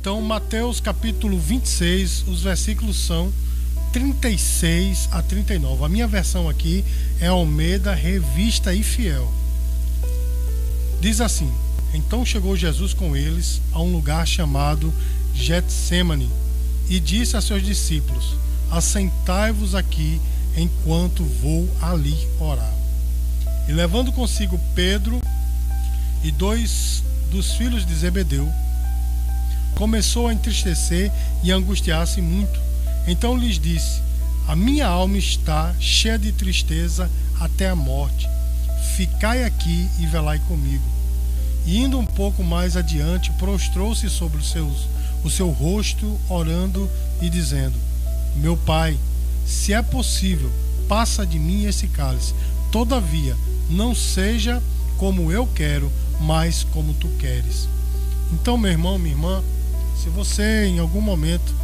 Então, Mateus capítulo 26, os versículos são 36 a 39. A minha versão aqui é Almeida, revista e fiel. Diz assim: Então chegou Jesus com eles a um lugar chamado Getsemane e disse a seus discípulos: Assentai-vos aqui enquanto vou ali orar. E levando consigo Pedro e dois dos filhos de Zebedeu, começou a entristecer e angustiar-se muito. Então lhes disse: A minha alma está cheia de tristeza até a morte. Ficai aqui e velai comigo. E indo um pouco mais adiante, prostrou-se sobre os seus, o seu rosto, orando e dizendo: Meu pai, se é possível, passa de mim esse cálice. Todavia, não seja como eu quero, mas como tu queres. Então, meu irmão, minha irmã, se você em algum momento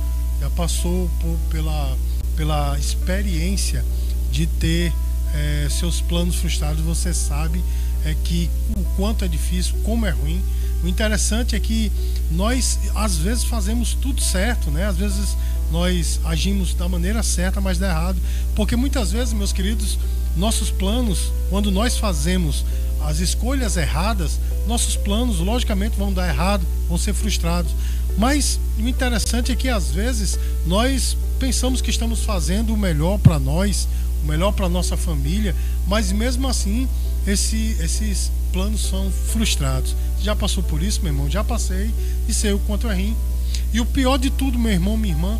já passou por, pela, pela experiência de ter é, seus planos frustrados, você sabe é que o quanto é difícil, como é ruim. O interessante é que nós às vezes fazemos tudo certo, né? Às vezes nós agimos da maneira certa, mas dá errado, porque muitas vezes, meus queridos, nossos planos, quando nós fazemos as escolhas erradas, nossos planos logicamente vão dar errado, vão ser frustrados. Mas o interessante é que às vezes nós pensamos que estamos fazendo o melhor para nós, o melhor para nossa família, mas mesmo assim esse, esses planos são frustrados. Já passou por isso, meu irmão? Já passei e sei o quanto é ruim. E o pior de tudo, meu irmão, minha irmã,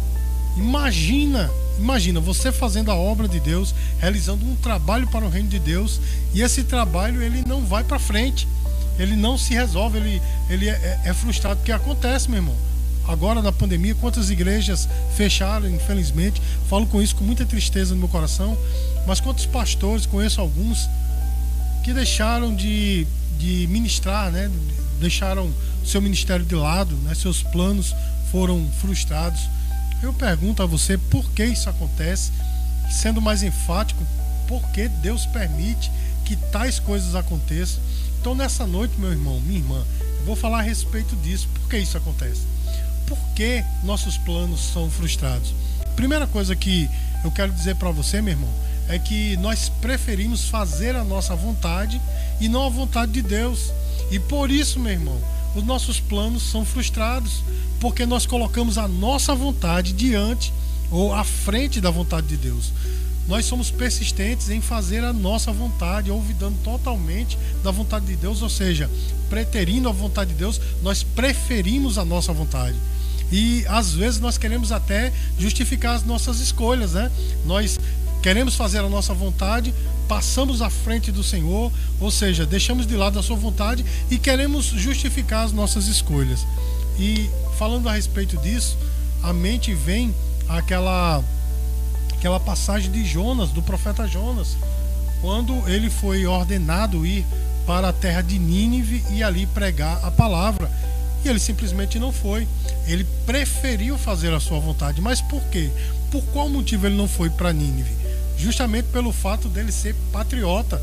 imagina, imagina você fazendo a obra de Deus, realizando um trabalho para o reino de Deus, e esse trabalho ele não vai para frente, ele não se resolve, ele, ele é, é, é frustrado. O que acontece, meu irmão? Agora na pandemia, quantas igrejas fecharam, infelizmente. Falo com isso com muita tristeza no meu coração. Mas quantos pastores, conheço alguns, que deixaram de, de ministrar, né? deixaram seu ministério de lado, né? seus planos foram frustrados. Eu pergunto a você por que isso acontece, sendo mais enfático, por que Deus permite que tais coisas aconteçam. Então, nessa noite, meu irmão, minha irmã, eu vou falar a respeito disso. Por que isso acontece? Por que nossos planos são frustrados? Primeira coisa que eu quero dizer para você, meu irmão, é que nós preferimos fazer a nossa vontade e não a vontade de Deus. E por isso, meu irmão, os nossos planos são frustrados, porque nós colocamos a nossa vontade diante ou à frente da vontade de Deus. Nós somos persistentes em fazer a nossa vontade, olvidando totalmente da vontade de Deus, ou seja, preterindo a vontade de Deus, nós preferimos a nossa vontade. E às vezes nós queremos até justificar as nossas escolhas, né? Nós queremos fazer a nossa vontade, passamos à frente do Senhor, ou seja, deixamos de lado a sua vontade e queremos justificar as nossas escolhas. E falando a respeito disso, a mente vem aquela aquela passagem de Jonas, do profeta Jonas, quando ele foi ordenado ir para a terra de Nínive e ali pregar a palavra. E ele simplesmente não foi. Ele preferiu fazer a sua vontade. Mas por quê? Por qual motivo ele não foi para Nínive? justamente pelo fato dele ser patriota.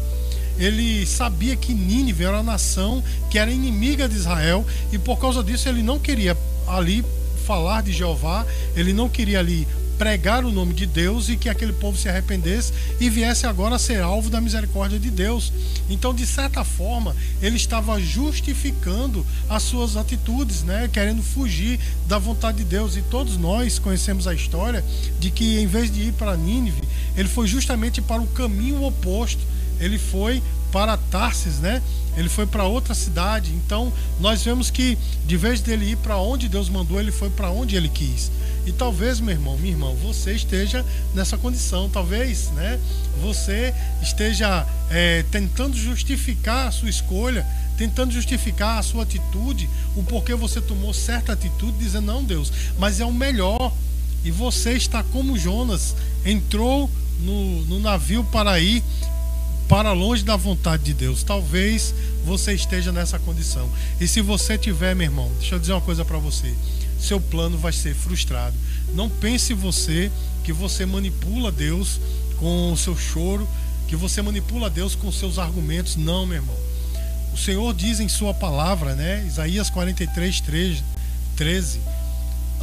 Ele sabia que Nínive era uma nação que era inimiga de Israel e por causa disso ele não queria ali falar de Jeová, ele não queria ali pregar o nome de Deus e que aquele povo se arrependesse e viesse agora a ser alvo da misericórdia de Deus. Então, de certa forma, ele estava justificando as suas atitudes, né, querendo fugir da vontade de Deus. E todos nós conhecemos a história de que em vez de ir para Nínive, ele foi justamente para o caminho oposto. Ele foi para Tarsis, né? Ele foi para outra cidade. Então, nós vemos que de vez dele ir para onde Deus mandou, ele foi para onde ele quis. E talvez, meu irmão, minha irmã, você esteja nessa condição. Talvez, né? Você esteja é, tentando justificar a sua escolha, tentando justificar a sua atitude, o porquê você tomou certa atitude, dizendo não, Deus, mas é o melhor. E você está como Jonas, entrou no, no navio para ir para longe da vontade de Deus. Talvez você esteja nessa condição. E se você tiver, meu irmão, deixa eu dizer uma coisa para você seu plano vai ser frustrado. Não pense você que você manipula Deus com o seu choro, que você manipula Deus com seus argumentos. Não, meu irmão. O Senhor diz em sua palavra, né? Isaías 43, 13,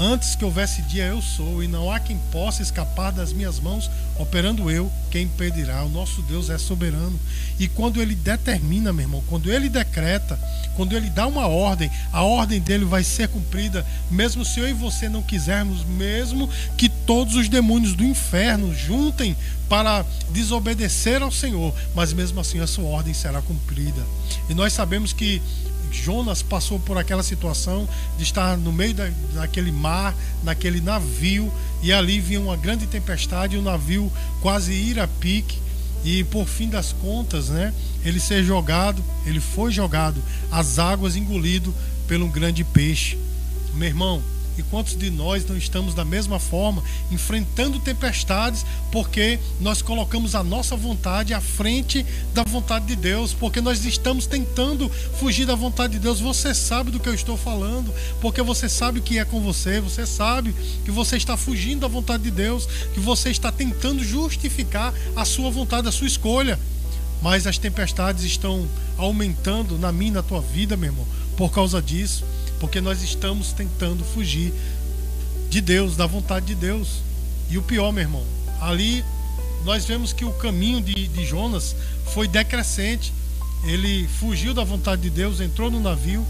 Antes que houvesse dia, eu sou, e não há quem possa escapar das minhas mãos, operando eu, quem impedirá? O nosso Deus é soberano. E quando ele determina, meu irmão, quando ele decreta, quando ele dá uma ordem, a ordem dele vai ser cumprida, mesmo se eu e você não quisermos, mesmo que todos os demônios do inferno juntem para desobedecer ao Senhor, mas mesmo assim a sua ordem será cumprida. E nós sabemos que Jonas passou por aquela situação de estar no meio da, daquele mar, naquele navio, e ali vinha uma grande tempestade, o navio quase ir a pique, e por fim das contas, né, ele ser jogado, ele foi jogado, as águas engolido pelo grande peixe. Meu irmão, e quantos de nós não estamos da mesma forma, enfrentando tempestades, porque nós colocamos a nossa vontade à frente da vontade de Deus, porque nós estamos tentando fugir da vontade de Deus. Você sabe do que eu estou falando, porque você sabe o que é com você, você sabe que você está fugindo da vontade de Deus, que você está tentando justificar a sua vontade, a sua escolha. Mas as tempestades estão aumentando na minha, na tua vida, meu irmão, por causa disso porque nós estamos tentando fugir de Deus, da vontade de Deus. E o pior, meu irmão, ali nós vemos que o caminho de, de Jonas foi decrescente. Ele fugiu da vontade de Deus, entrou no navio.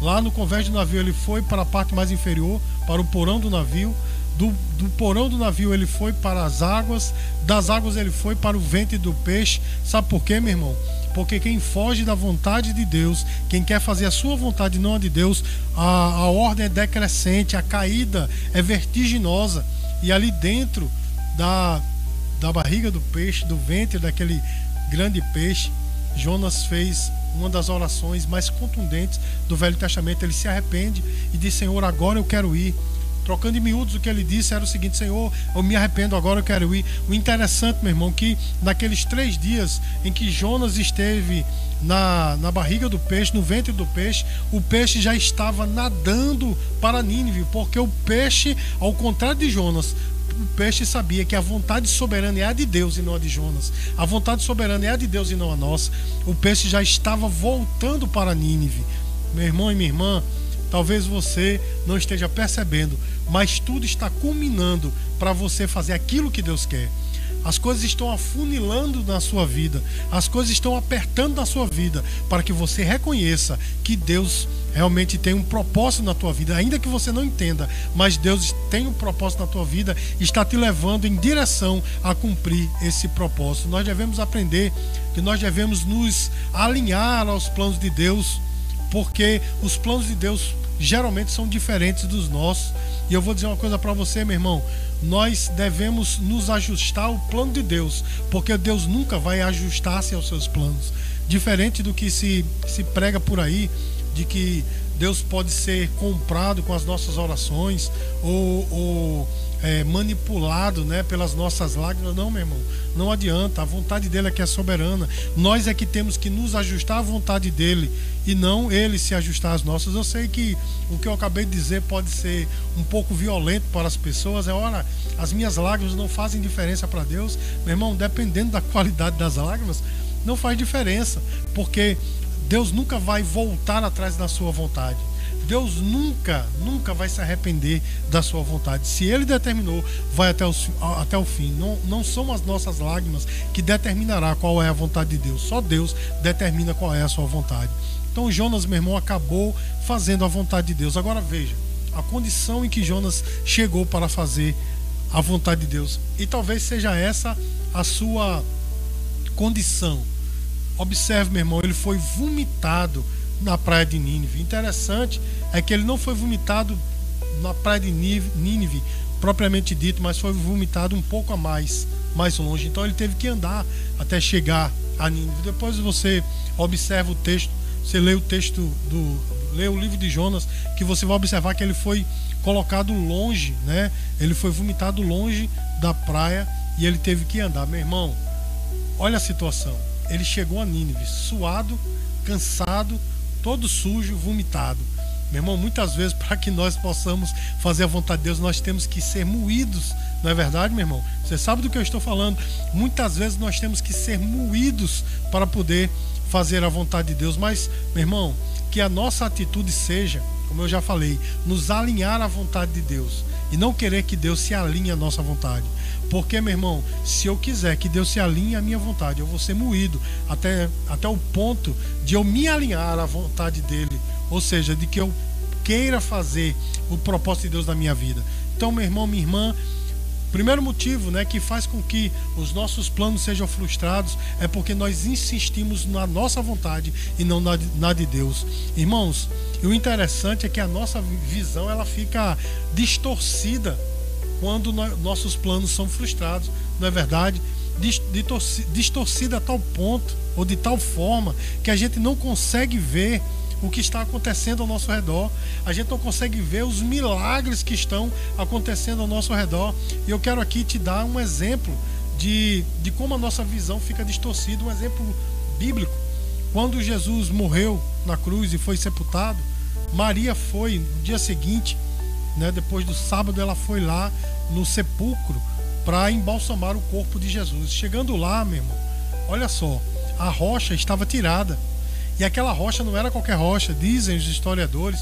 Lá no convés do navio, ele foi para a parte mais inferior, para o porão do navio. Do, do, porão do navio ele foi para as águas, das águas ele foi para o ventre do peixe. Sabe por quê, meu irmão? Porque quem foge da vontade de Deus, quem quer fazer a sua vontade não a de Deus, a, a ordem é decrescente, a caída é vertiginosa. E ali dentro da, da barriga do peixe, do ventre daquele grande peixe, Jonas fez uma das orações mais contundentes do Velho Testamento. Ele se arrepende e diz: Senhor, agora eu quero ir. Trocando em miúdos, o que ele disse era o seguinte: Senhor, eu me arrependo, agora eu quero ir. O interessante, meu irmão, que naqueles três dias em que Jonas esteve na, na barriga do peixe, no ventre do peixe, o peixe já estava nadando para Nínive, porque o peixe, ao contrário de Jonas, o peixe sabia que a vontade soberana é a de Deus e não a de Jonas. A vontade soberana é a de Deus e não a nossa. O peixe já estava voltando para Nínive. Meu irmão e minha irmã, talvez você não esteja percebendo, mas tudo está culminando para você fazer aquilo que Deus quer. As coisas estão afunilando na sua vida, as coisas estão apertando na sua vida, para que você reconheça que Deus realmente tem um propósito na tua vida, ainda que você não entenda, mas Deus tem um propósito na tua vida e está te levando em direção a cumprir esse propósito. Nós devemos aprender que nós devemos nos alinhar aos planos de Deus, porque os planos de Deus geralmente são diferentes dos nossos. E eu vou dizer uma coisa para você, meu irmão. Nós devemos nos ajustar ao plano de Deus, porque Deus nunca vai ajustar-se aos seus planos. Diferente do que se, se prega por aí, de que Deus pode ser comprado com as nossas orações ou, ou é, manipulado né, pelas nossas lágrimas. Não, meu irmão, não adianta. A vontade dele é que é soberana. Nós é que temos que nos ajustar à vontade dele e não ele se ajustar às nossas. Eu sei que o que eu acabei de dizer pode ser um pouco violento para as pessoas. É hora, as minhas lágrimas não fazem diferença para Deus. Meu irmão, dependendo da qualidade das lágrimas, não faz diferença, porque Deus nunca vai voltar atrás da sua vontade. Deus nunca, nunca vai se arrepender da sua vontade. Se Ele determinou, vai até o, até o fim. Não, não são as nossas lágrimas que determinará qual é a vontade de Deus. Só Deus determina qual é a sua vontade. Então Jonas, meu irmão, acabou fazendo a vontade de Deus. Agora veja, a condição em que Jonas chegou para fazer a vontade de Deus. E talvez seja essa a sua condição. Observe, meu irmão, ele foi vomitado na praia de Nínive. Interessante é que ele não foi vomitado na praia de Nínive, propriamente dito, mas foi vomitado um pouco a mais, mais longe. Então ele teve que andar até chegar a Nínive. Depois você observa o texto, você lê o texto do lê o livro de Jonas, que você vai observar que ele foi colocado longe, né? Ele foi vomitado longe da praia e ele teve que andar. Meu irmão, olha a situação. Ele chegou a Nínive suado, cansado, todo sujo, vomitado. Meu irmão, muitas vezes, para que nós possamos fazer a vontade de Deus, nós temos que ser moídos, não é verdade, meu irmão? Você sabe do que eu estou falando? Muitas vezes nós temos que ser moídos para poder fazer a vontade de Deus, mas, meu irmão, que a nossa atitude seja como eu já falei, nos alinhar à vontade de Deus e não querer que Deus se alinhe à nossa vontade. Porque, meu irmão, se eu quiser que Deus se alinhe à minha vontade, eu vou ser moído até, até o ponto de eu me alinhar à vontade dele, ou seja, de que eu queira fazer o propósito de Deus na minha vida. Então, meu irmão, minha irmã, Primeiro motivo né, que faz com que os nossos planos sejam frustrados é porque nós insistimos na nossa vontade e não na, na de Deus. Irmãos, e o interessante é que a nossa visão ela fica distorcida quando nossos planos são frustrados, não é verdade? Distorcida a tal ponto ou de tal forma que a gente não consegue ver o que está acontecendo ao nosso redor. A gente não consegue ver os milagres que estão acontecendo ao nosso redor. E eu quero aqui te dar um exemplo de, de como a nossa visão fica distorcida, um exemplo bíblico. Quando Jesus morreu na cruz e foi sepultado, Maria foi no dia seguinte, né, depois do sábado, ela foi lá no sepulcro para embalsamar o corpo de Jesus. Chegando lá, meu irmão, olha só, a rocha estava tirada. E aquela rocha não era qualquer rocha, dizem os historiadores.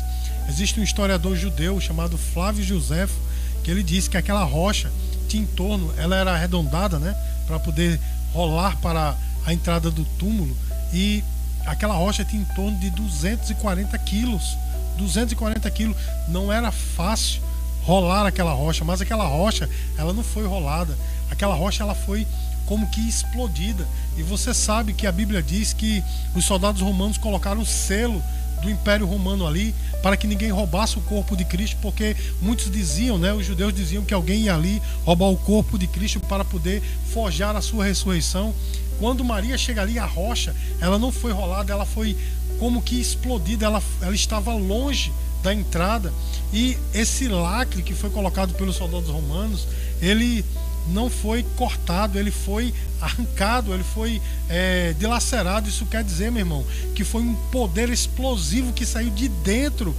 Existe um historiador judeu chamado Flávio Josefo, que ele disse que aquela rocha tinha em torno, ela era arredondada, né, para poder rolar para a entrada do túmulo. E aquela rocha tinha em torno de 240 quilos. 240 quilos. Não era fácil rolar aquela rocha, mas aquela rocha, ela não foi rolada. Aquela rocha, ela foi como que explodida. E você sabe que a Bíblia diz que os soldados romanos colocaram selo do Império Romano ali para que ninguém roubasse o corpo de Cristo, porque muitos diziam, né, os judeus diziam que alguém ia ali roubar o corpo de Cristo para poder forjar a sua ressurreição. Quando Maria chega ali, a rocha, ela não foi rolada, ela foi como que explodida, ela, ela estava longe da entrada e esse lacre que foi colocado pelos soldados romanos, ele não foi cortado, ele foi arrancado, ele foi é, dilacerado. Isso quer dizer, meu irmão, que foi um poder explosivo que saiu de dentro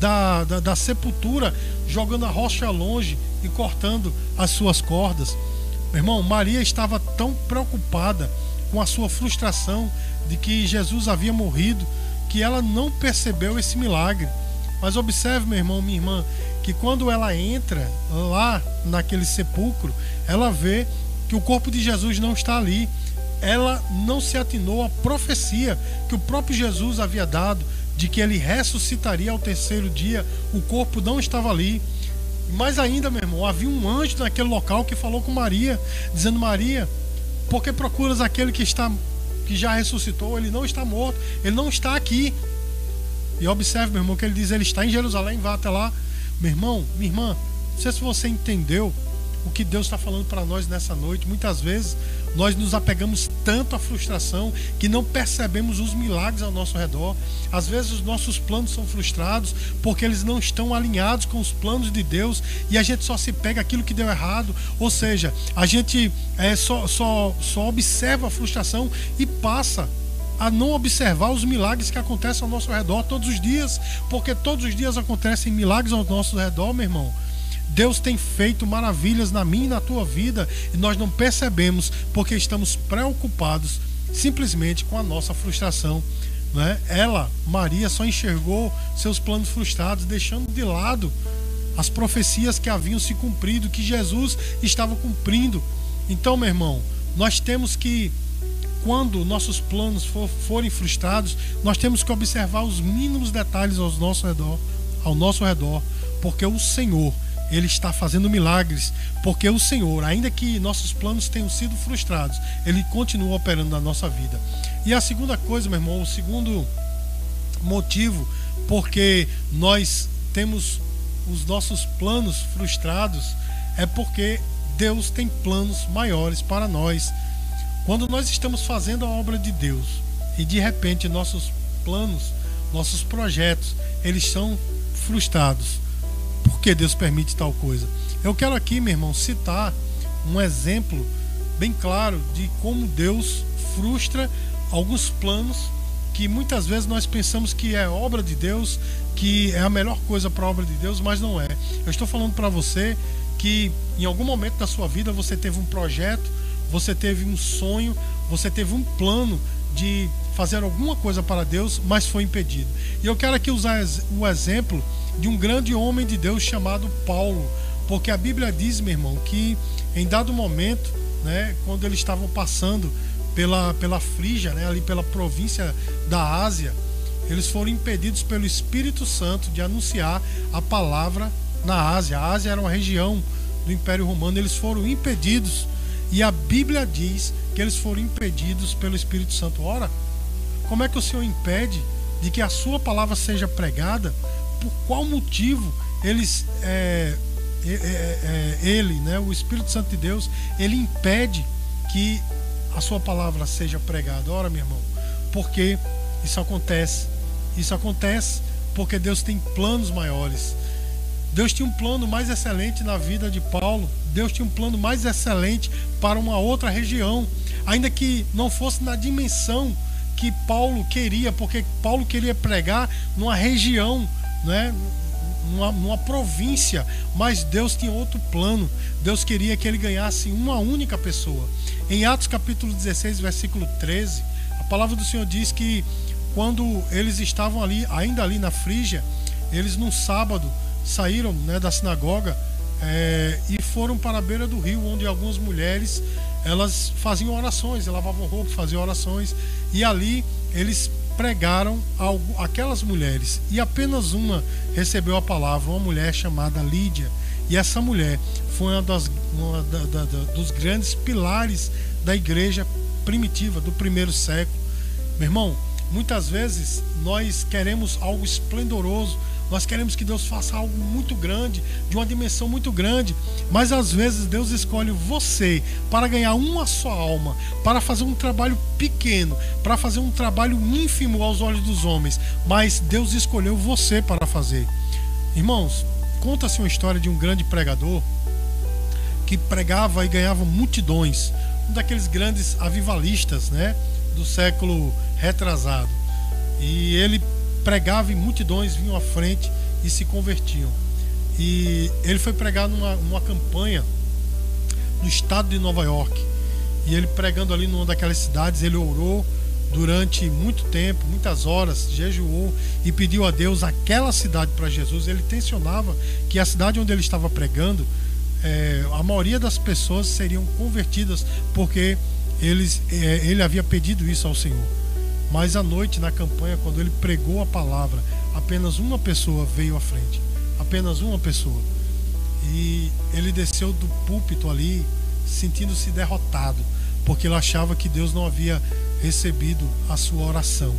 da, da, da sepultura, jogando a rocha longe e cortando as suas cordas. Meu irmão, Maria estava tão preocupada com a sua frustração de que Jesus havia morrido que ela não percebeu esse milagre. Mas observe, meu irmão, minha irmã, que quando ela entra lá naquele sepulcro, ela vê que o corpo de Jesus não está ali. Ela não se atinou à profecia que o próprio Jesus havia dado de que ele ressuscitaria ao terceiro dia. O corpo não estava ali. Mais ainda, meu irmão, havia um anjo naquele local que falou com Maria, dizendo: Maria, por que procuras aquele que está que já ressuscitou? Ele não está morto, ele não está aqui. E observe, meu irmão, que ele diz: ele está em Jerusalém, vá até lá. Meu irmão, minha irmã, não sei se você entendeu o que Deus está falando para nós nessa noite. Muitas vezes nós nos apegamos tanto à frustração que não percebemos os milagres ao nosso redor. Às vezes os nossos planos são frustrados porque eles não estão alinhados com os planos de Deus e a gente só se pega aquilo que deu errado. Ou seja, a gente é, só, só, só observa a frustração e passa a não observar os milagres que acontecem ao nosso redor todos os dias, porque todos os dias acontecem milagres ao nosso redor, meu irmão. Deus tem feito maravilhas na minha e na tua vida e nós não percebemos porque estamos preocupados simplesmente com a nossa frustração. Né? Ela, Maria, só enxergou seus planos frustrados, deixando de lado as profecias que haviam se cumprido, que Jesus estava cumprindo. Então, meu irmão, nós temos que, quando nossos planos for, forem frustrados, nós temos que observar os mínimos detalhes ao nosso redor, ao nosso redor, porque o Senhor ele está fazendo milagres, porque o Senhor, ainda que nossos planos tenham sido frustrados, ele continua operando na nossa vida. E a segunda coisa, meu irmão, o segundo motivo porque nós temos os nossos planos frustrados é porque Deus tem planos maiores para nós. Quando nós estamos fazendo a obra de Deus e de repente nossos planos, nossos projetos, eles são frustrados que Deus permite tal coisa? Eu quero aqui, meu irmão, citar um exemplo bem claro de como Deus frustra alguns planos que muitas vezes nós pensamos que é obra de Deus, que é a melhor coisa para a obra de Deus, mas não é. Eu estou falando para você que em algum momento da sua vida você teve um projeto, você teve um sonho, você teve um plano de fazer alguma coisa para Deus, mas foi impedido. E eu quero aqui usar o exemplo de um grande homem de Deus chamado Paulo, porque a Bíblia diz, meu irmão, que em dado momento, né, quando eles estavam passando pela, pela Frígia, né, ali pela província da Ásia, eles foram impedidos pelo Espírito Santo de anunciar a palavra na Ásia. A Ásia era uma região do Império Romano, eles foram impedidos e a Bíblia diz que eles foram impedidos pelo Espírito Santo. Ora, como é que o Senhor impede de que a sua palavra seja pregada? Por qual motivo eles é, é, é, é ele, né, o Espírito Santo de Deus, ele impede que a sua palavra seja pregada? Ora, meu irmão, porque isso acontece. Isso acontece porque Deus tem planos maiores. Deus tinha um plano mais excelente na vida de Paulo. Deus tinha um plano mais excelente para uma outra região, ainda que não fosse na dimensão que Paulo queria, porque Paulo queria pregar numa região, né? Numa, província, mas Deus tinha outro plano. Deus queria que ele ganhasse uma única pessoa. Em Atos capítulo 16, versículo 13, a palavra do Senhor diz que quando eles estavam ali, ainda ali na Frígia, eles num sábado saíram né, da sinagoga é, e foram para a beira do rio, onde algumas mulheres elas faziam orações, lavavam roupa, faziam orações, e ali eles pregaram a aquelas mulheres, e apenas uma recebeu a palavra, uma mulher chamada Lídia, e essa mulher foi uma, das, uma da, da, da, dos grandes pilares da igreja primitiva do primeiro século. Meu irmão, muitas vezes nós queremos algo esplendoroso, nós queremos que Deus faça algo muito grande, de uma dimensão muito grande, mas às vezes Deus escolhe você para ganhar uma só alma, para fazer um trabalho pequeno, para fazer um trabalho ínfimo aos olhos dos homens, mas Deus escolheu você para fazer. Irmãos, conta-se uma história de um grande pregador que pregava e ganhava multidões, um daqueles grandes avivalistas, né, do século retrasado. E ele pregava e multidões vinham à frente e se convertiam. E ele foi pregar numa, numa campanha no estado de Nova York. E ele pregando ali numa daquelas cidades, ele orou durante muito tempo, muitas horas, jejuou e pediu a Deus aquela cidade para Jesus. Ele tensionava que a cidade onde ele estava pregando, é, a maioria das pessoas seriam convertidas porque eles, é, ele havia pedido isso ao Senhor. Mas à noite, na campanha, quando ele pregou a palavra, apenas uma pessoa veio à frente. Apenas uma pessoa. E ele desceu do púlpito ali, sentindo-se derrotado, porque ele achava que Deus não havia recebido a sua oração.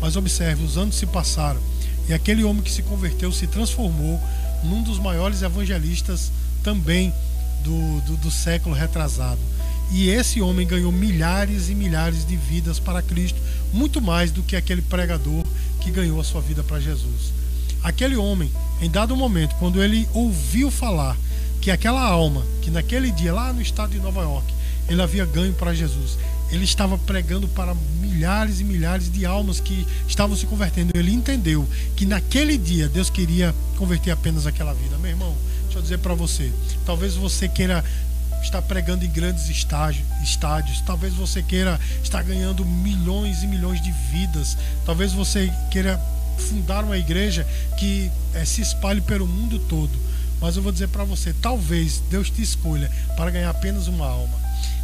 Mas observe, os anos se passaram e aquele homem que se converteu se transformou num dos maiores evangelistas também do, do, do século retrasado. E esse homem ganhou milhares e milhares de vidas para Cristo, muito mais do que aquele pregador que ganhou a sua vida para Jesus. Aquele homem, em dado momento, quando ele ouviu falar que aquela alma, que naquele dia, lá no estado de Nova York, ele havia ganho para Jesus, ele estava pregando para milhares e milhares de almas que estavam se convertendo. Ele entendeu que naquele dia Deus queria converter apenas aquela vida. Meu irmão, deixa eu dizer para você, talvez você queira está pregando em grandes estágios, estádios. Talvez você queira estar ganhando milhões e milhões de vidas. Talvez você queira fundar uma igreja que é, se espalhe pelo mundo todo. Mas eu vou dizer para você, talvez Deus te escolha para ganhar apenas uma alma.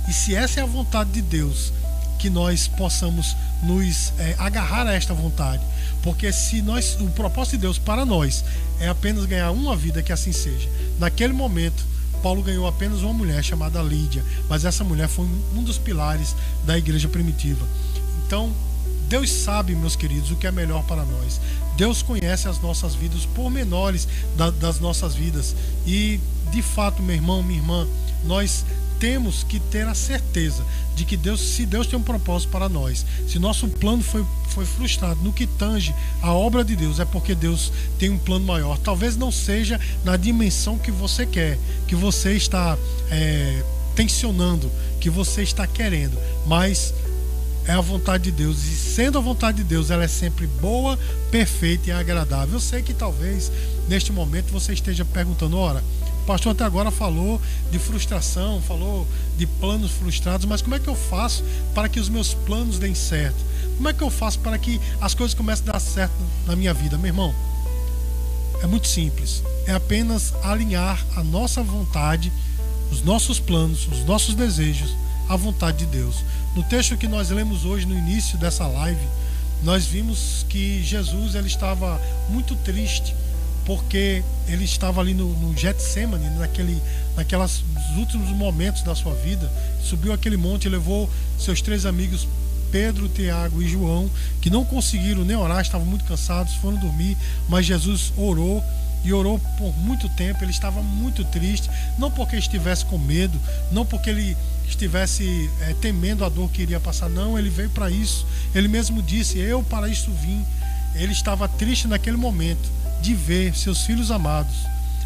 E se essa é a vontade de Deus, que nós possamos nos é, agarrar a esta vontade, porque se nós, o propósito de Deus para nós é apenas ganhar uma vida, que assim seja. Naquele momento Paulo ganhou apenas uma mulher chamada Lídia, mas essa mulher foi um dos pilares da igreja primitiva. Então, Deus sabe, meus queridos, o que é melhor para nós. Deus conhece as nossas vidas, os pormenores das nossas vidas. E, de fato, meu irmão, minha irmã, nós temos que ter a certeza de que Deus, se Deus tem um propósito para nós, se nosso plano foi, foi frustrado no que tange a obra de Deus, é porque Deus tem um plano maior. Talvez não seja na dimensão que você quer, que você está é, tensionando, que você está querendo, mas é a vontade de Deus. E sendo a vontade de Deus, ela é sempre boa, perfeita e agradável. Eu sei que talvez neste momento você esteja perguntando: ora pastor até agora falou de frustração, falou de planos frustrados, mas como é que eu faço para que os meus planos deem certo? Como é que eu faço para que as coisas comecem a dar certo na minha vida, meu irmão? É muito simples. É apenas alinhar a nossa vontade, os nossos planos, os nossos desejos à vontade de Deus. No texto que nós lemos hoje no início dessa live, nós vimos que Jesus ele estava muito triste porque ele estava ali no, no Getsemane, naquele, naquelas últimos momentos da sua vida, subiu aquele monte levou seus três amigos Pedro, Tiago e João, que não conseguiram nem orar, estavam muito cansados, foram dormir, mas Jesus orou e orou por muito tempo. Ele estava muito triste, não porque estivesse com medo, não porque ele estivesse é, temendo a dor que iria passar, não, ele veio para isso. Ele mesmo disse: Eu para isso vim. Ele estava triste naquele momento de ver seus filhos amados,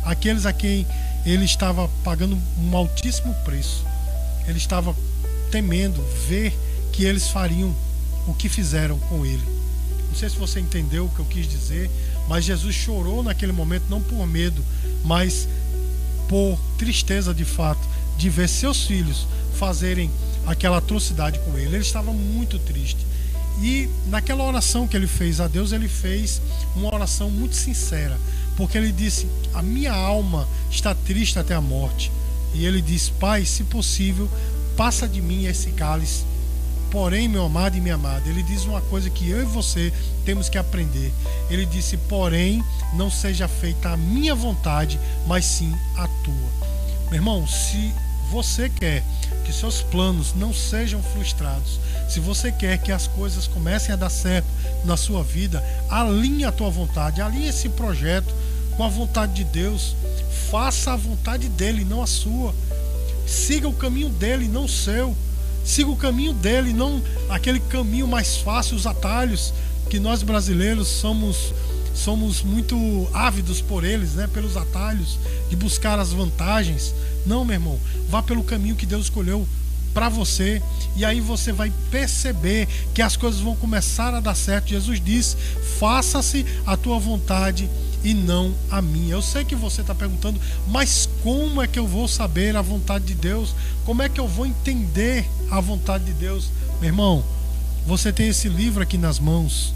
aqueles a quem ele estava pagando um altíssimo preço. Ele estava temendo ver que eles fariam o que fizeram com ele. Não sei se você entendeu o que eu quis dizer, mas Jesus chorou naquele momento não por medo, mas por tristeza de fato de ver seus filhos fazerem aquela atrocidade com ele. Ele estava muito triste. E naquela oração que ele fez a Deus, ele fez uma oração muito sincera, porque ele disse: A minha alma está triste até a morte. E ele disse: Pai, se possível, passa de mim esse cálice Porém, meu amado e minha amada, ele diz uma coisa que eu e você temos que aprender. Ele disse: Porém, não seja feita a minha vontade, mas sim a tua. Meu irmão, se você quer que seus planos não sejam frustrados, se você quer que as coisas comecem a dar certo na sua vida, alinhe a tua vontade, alinhe esse projeto com a vontade de Deus. Faça a vontade dele, não a sua. Siga o caminho dele, não o seu. Siga o caminho dele, não aquele caminho mais fácil, os atalhos que nós brasileiros somos somos muito ávidos por eles, né? Pelos atalhos de buscar as vantagens. Não, meu irmão, vá pelo caminho que Deus escolheu para você e aí você vai perceber que as coisas vão começar a dar certo. Jesus diz: "Faça-se a tua vontade e não a minha. Eu sei que você está perguntando, mas como é que eu vou saber a vontade de Deus? Como é que eu vou entender a vontade de Deus? Meu irmão, você tem esse livro aqui nas mãos.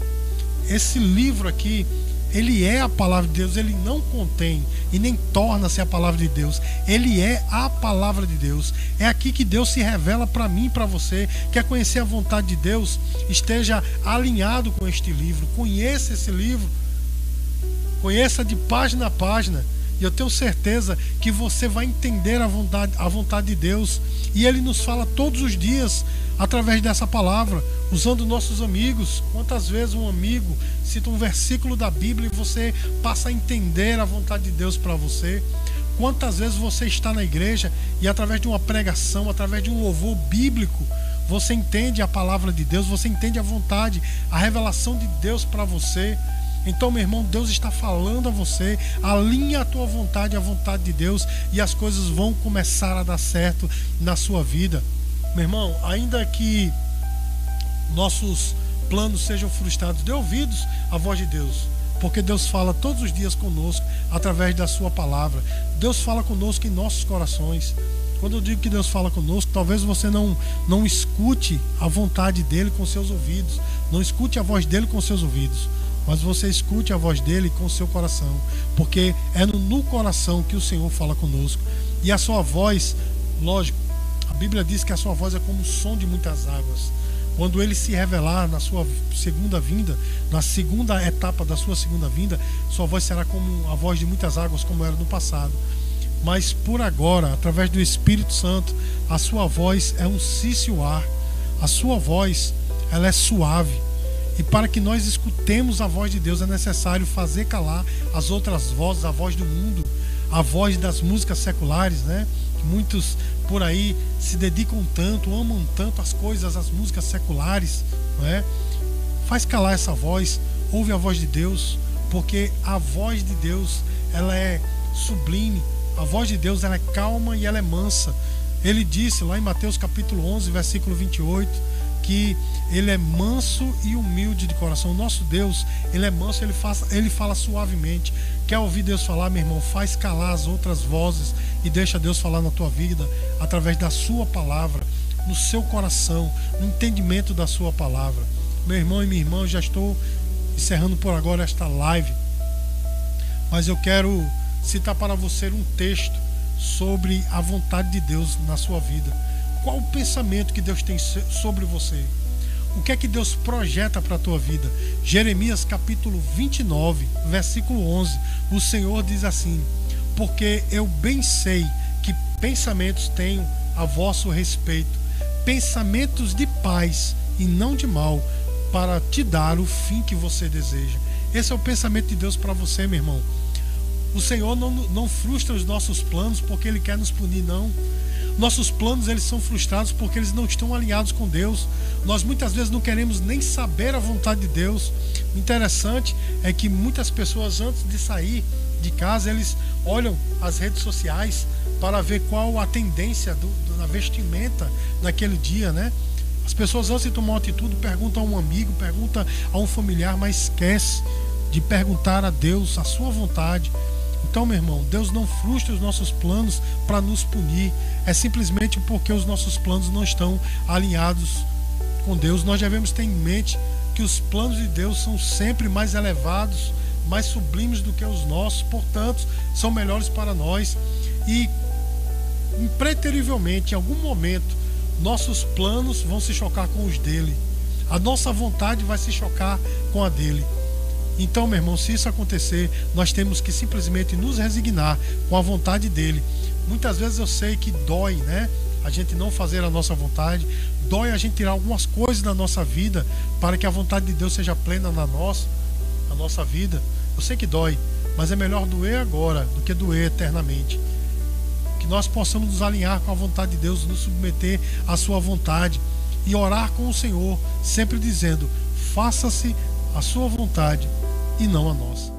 Esse livro aqui, ele é a palavra de Deus, ele não contém e nem torna-se a palavra de Deus. Ele é a palavra de Deus. É aqui que Deus se revela para mim e para você. Quer conhecer a vontade de Deus? Esteja alinhado com este livro. Conheça esse livro Conheça de página a página. E eu tenho certeza que você vai entender a vontade, a vontade de Deus. E Ele nos fala todos os dias através dessa palavra, usando nossos amigos. Quantas vezes um amigo cita um versículo da Bíblia e você passa a entender a vontade de Deus para você? Quantas vezes você está na igreja e através de uma pregação, através de um louvor bíblico, você entende a palavra de Deus, você entende a vontade, a revelação de Deus para você? Então, meu irmão, Deus está falando a você, alinha a tua vontade à vontade de Deus e as coisas vão começar a dar certo na sua vida. Meu irmão, ainda que nossos planos sejam frustrados, dê ouvidos à voz de Deus, porque Deus fala todos os dias conosco através da sua palavra. Deus fala conosco em nossos corações. Quando eu digo que Deus fala conosco, talvez você não, não escute a vontade dele com seus ouvidos, não escute a voz dele com seus ouvidos mas você escute a voz dele com seu coração, porque é no, no coração que o Senhor fala conosco. E a sua voz, lógico, Bíblia diz que a sua voz é como o som de muitas águas. Quando ele se revelar na sua segunda vinda, na segunda etapa da sua segunda vinda, sua voz será como a voz de muitas águas, como era no passado. Mas por agora, através do Espírito Santo, a sua voz é um cício ar. A sua voz, ela é suave e para que nós escutemos a voz de Deus é necessário fazer calar as outras vozes, a voz do mundo, a voz das músicas seculares, né? Muitos por aí se dedicam tanto, amam tanto as coisas, as músicas seculares, não é? Faz calar essa voz, ouve a voz de Deus, porque a voz de Deus, ela é sublime. A voz de Deus, ela é calma e ela é mansa. Ele disse lá em Mateus capítulo 11, versículo 28, que ele é manso e humilde de coração. O nosso Deus, ele é manso, ele, faz, ele fala suavemente. Quer ouvir Deus falar, meu irmão? Faz calar as outras vozes e deixa Deus falar na tua vida através da sua palavra, no seu coração, no entendimento da sua palavra. Meu irmão e minha irmã, já estou encerrando por agora esta live. Mas eu quero citar para você um texto sobre a vontade de Deus na sua vida. Qual o pensamento que Deus tem sobre você? O que é que Deus projeta para a tua vida? Jeremias capítulo 29, versículo 11. O Senhor diz assim: Porque eu bem sei que pensamentos tenho a vosso respeito, pensamentos de paz e não de mal, para te dar o fim que você deseja. Esse é o pensamento de Deus para você, meu irmão. O Senhor não, não frustra os nossos planos porque Ele quer nos punir, não. Nossos planos eles são frustrados porque eles não estão alinhados com Deus. Nós muitas vezes não queremos nem saber a vontade de Deus. O interessante é que muitas pessoas antes de sair de casa eles olham as redes sociais para ver qual a tendência do, do, da vestimenta naquele dia, né? As pessoas antes de tomar uma atitude perguntam a um amigo, perguntam a um familiar, mas esquece de perguntar a Deus a sua vontade. Então, meu irmão, Deus não frustra os nossos planos para nos punir. É simplesmente porque os nossos planos não estão alinhados com Deus. Nós devemos ter em mente que os planos de Deus são sempre mais elevados, mais sublimes do que os nossos, portanto, são melhores para nós. E impreterivelmente, em algum momento, nossos planos vão se chocar com os dele. A nossa vontade vai se chocar com a dele. Então, meu irmão, se isso acontecer, nós temos que simplesmente nos resignar com a vontade dele. Muitas vezes eu sei que dói, né? A gente não fazer a nossa vontade, dói a gente tirar algumas coisas da nossa vida para que a vontade de Deus seja plena na nossa, na nossa vida. Eu sei que dói, mas é melhor doer agora do que doer eternamente. Que nós possamos nos alinhar com a vontade de Deus, nos submeter à sua vontade e orar com o Senhor, sempre dizendo: faça-se a sua vontade e não a nossa.